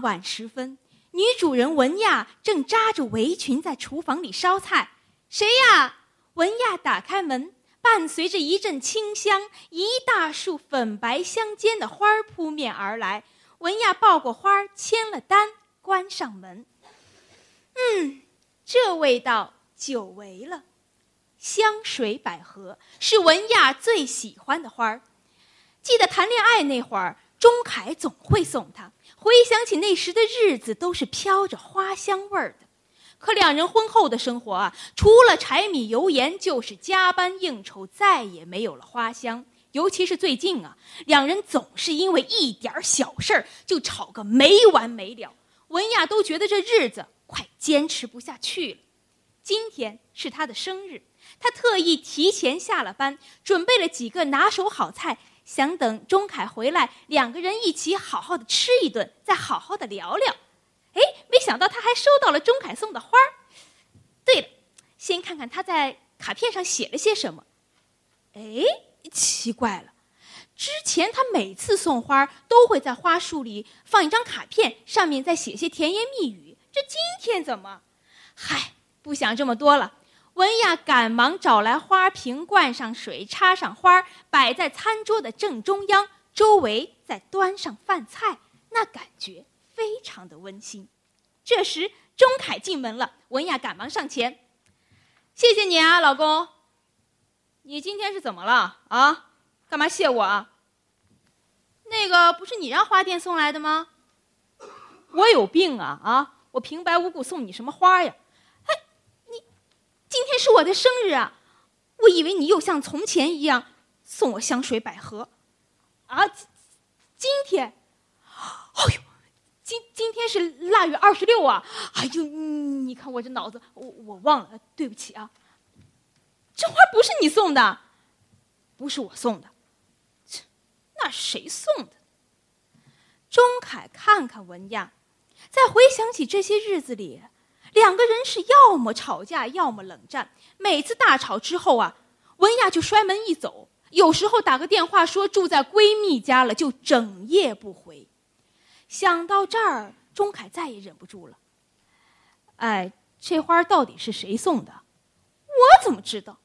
晚时分，女主人文亚正扎着围裙在厨房里烧菜。谁呀？文亚打开门，伴随着一阵清香，一大束粉白相间的花儿扑面而来。文亚抱过花儿，签了单，关上门。嗯，这味道久违了。香水百合是文亚最喜欢的花儿。记得谈恋爱那会儿，钟凯总会送她。回想起那时的日子，都是飘着花香味儿的。可两人婚后的生活啊，除了柴米油盐，就是加班应酬，再也没有了花香。尤其是最近啊，两人总是因为一点小事儿就吵个没完没了。文亚都觉得这日子快坚持不下去了。今天是他的生日，他特意提前下了班，准备了几个拿手好菜。想等钟凯回来，两个人一起好好的吃一顿，再好好的聊聊。哎，没想到他还收到了钟凯送的花儿。对了，先看看他在卡片上写了些什么。哎，奇怪了，之前他每次送花都会在花束里放一张卡片，上面再写些甜言蜜语。这今天怎么？嗨，不想这么多了。文雅赶忙找来花瓶，灌上水，插上花，摆在餐桌的正中央，周围再端上饭菜，那感觉非常的温馨。这时，钟凯进门了，文雅赶忙上前：“谢谢你啊，老公。你今天是怎么了啊？干嘛谢我啊？那个不是你让花店送来的吗？我有病啊啊！我平白无故送你什么花呀？”今天是我的生日啊！我以为你又像从前一样送我香水百合，啊，今天，哎呦，今今天是腊月二十六啊！哎呦，你看我这脑子，我我忘了，对不起啊。这花不是你送的，不是我送的，切，那谁送的？钟凯看看文亚，再回想起这些日子里。两个人是要么吵架，要么冷战。每次大吵之后啊，文亚就摔门一走。有时候打个电话说住在闺蜜家了，就整夜不回。想到这儿，钟凯再也忍不住了。哎，这花到底是谁送的？我怎么知道？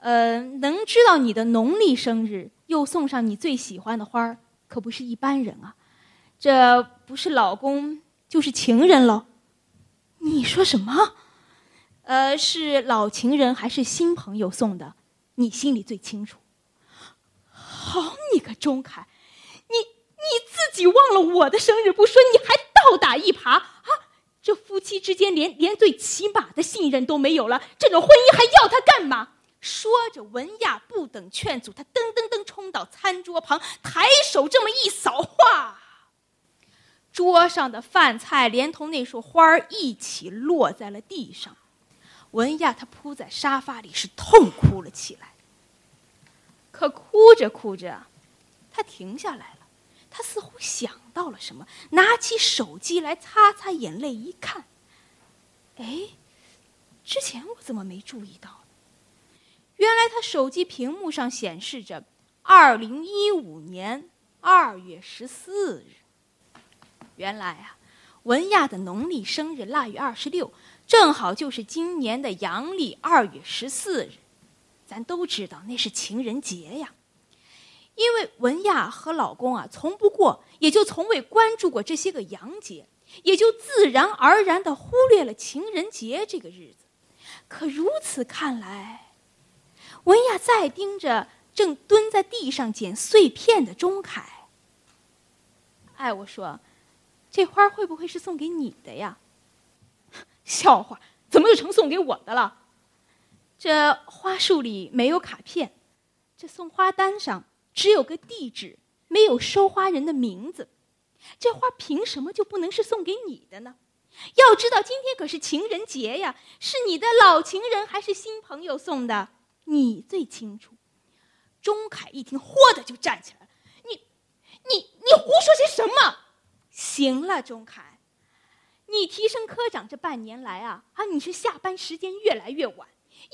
呃，能知道你的农历生日，又送上你最喜欢的花可不是一般人啊。这不是老公，就是情人喽。你说什么？呃，是老情人还是新朋友送的？你心里最清楚。好你个钟凯，你你自己忘了我的生日不说，你还倒打一耙啊！这夫妻之间连连最起码的信任都没有了，这种婚姻还要他干嘛？说着，文亚不等劝阻，他噔噔噔冲到餐桌旁，抬手这么一扫，哗！桌上的饭菜连同那束花儿一起落在了地上，文亚她扑在沙发里是痛哭了起来。可哭着哭着，她停下来了，她似乎想到了什么，拿起手机来擦擦眼泪，一看，哎，之前我怎么没注意到？原来她手机屏幕上显示着二零一五年二月十四日。原来啊，文亚的农历生日腊月二十六，正好就是今年的阳历二月十四日。咱都知道那是情人节呀。因为文亚和老公啊，从不过，也就从未关注过这些个洋节，也就自然而然的忽略了情人节这个日子。可如此看来，文亚再盯着正蹲在地上捡碎片的钟凯，哎，我说。这花会不会是送给你的呀？笑话，怎么又成送给我的了？这花束里没有卡片，这送花单上只有个地址，没有收花人的名字。这花凭什么就不能是送给你的呢？要知道今天可是情人节呀，是你的老情人还是新朋友送的，你最清楚。钟凯一听，豁的就站起来了：“你，你，你胡说些什么？”行了，钟凯，你提升科长这半年来啊啊，你是下班时间越来越晚，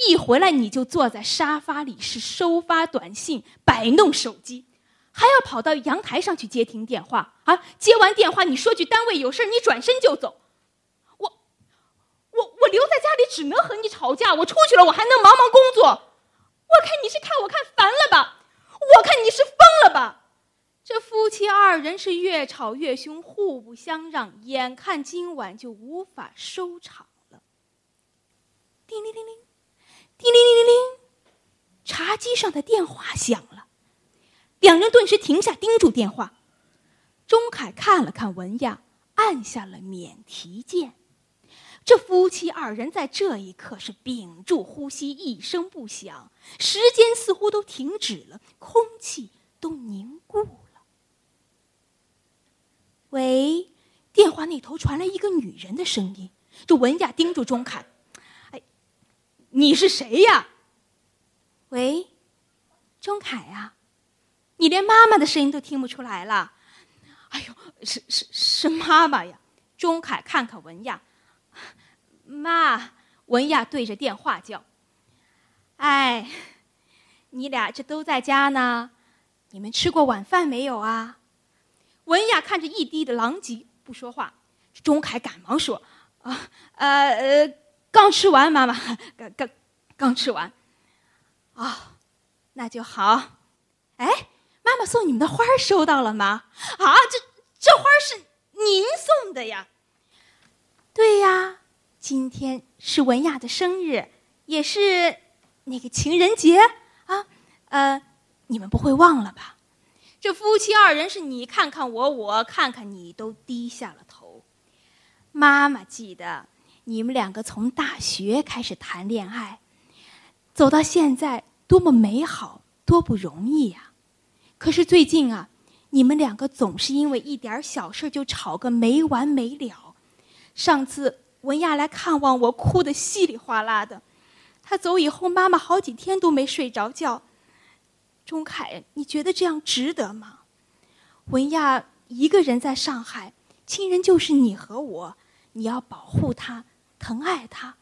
一回来你就坐在沙发里是收发短信、摆弄手机，还要跑到阳台上去接听电话啊！接完电话，你说句单位有事你转身就走。我，我，我留在家里只能和你吵架。我出去了，我还能忙忙工作。我看你是看我看烦了吧？我看你是疯了吧？这二人是越吵越凶，互不相让，眼看今晚就无法收场了。叮铃铃铃，叮铃铃铃铃，茶几上的电话响了。两人顿时停下，盯住电话。钟凯看了看文亚，按下了免提键。这夫妻二人在这一刻是屏住呼吸，一声不响。时间似乎都停止了，空气都凝固了。喂，电话那头传来一个女人的声音。这文雅盯住钟凯：“哎，你是谁呀？”“喂，钟凯啊。”你连妈妈的声音都听不出来了，哎呦，是是是妈妈呀！钟凯看看文雅，妈，文雅对着电话叫：“哎，你俩这都在家呢？你们吃过晚饭没有啊？”文雅看着一地的狼藉，不说话。钟凯赶忙说：“啊，呃呃，刚吃完，妈妈，刚刚刚吃完。啊，那就好。哎。”妈妈送你们的花收到了吗？啊，这这花是您送的呀？对呀，今天是文亚的生日，也是那个情人节啊。呃，你们不会忘了吧？这夫妻二人是你看看我，我看看你，都低下了头。妈妈记得你们两个从大学开始谈恋爱，走到现在，多么美好，多不容易呀！可是最近啊，你们两个总是因为一点小事就吵个没完没了。上次文亚来看望我，哭得稀里哗啦的。他走以后，妈妈好几天都没睡着觉。钟凯，你觉得这样值得吗？文亚一个人在上海，亲人就是你和我，你要保护他，疼爱他。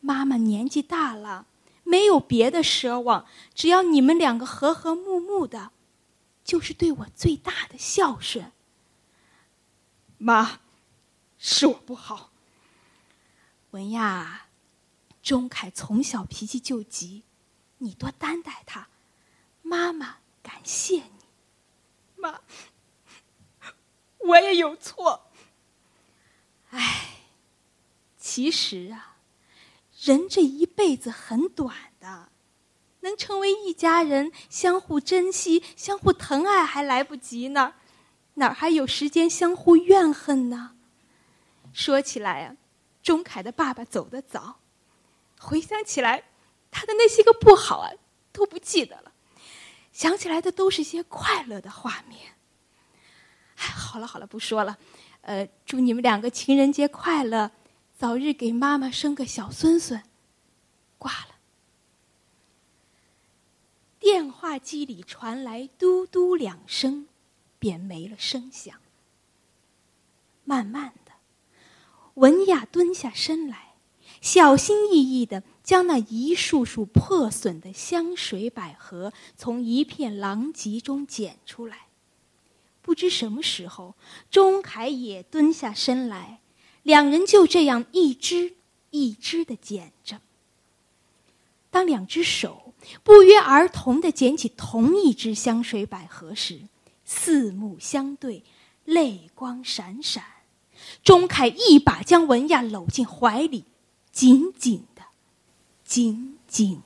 妈妈年纪大了，没有别的奢望，只要你们两个和和睦睦的。就是对我最大的孝顺。妈，是我不好。文亚，钟凯从小脾气就急，你多担待他。妈妈感谢你。妈，我也有错。其实啊，人这一辈子很短的。能成为一家人，相互珍惜、相互疼爱还来不及呢，哪还有时间相互怨恨呢？说起来啊，钟凯的爸爸走得早，回想起来，他的那些个不好啊，都不记得了，想起来的都是些快乐的画面。哎，好了好了，不说了，呃，祝你们两个情人节快乐，早日给妈妈生个小孙孙。挂了。电话机里传来嘟嘟两声，便没了声响。慢慢的，文雅蹲下身来，小心翼翼的将那一束束破损的香水百合从一片狼藉中捡出来。不知什么时候，钟凯也蹲下身来，两人就这样一只一只的捡着。当两只手。不约而同的捡起同一只香水百合时，四目相对，泪光闪闪。钟凯一把将文亚搂进怀里，紧紧的，紧紧。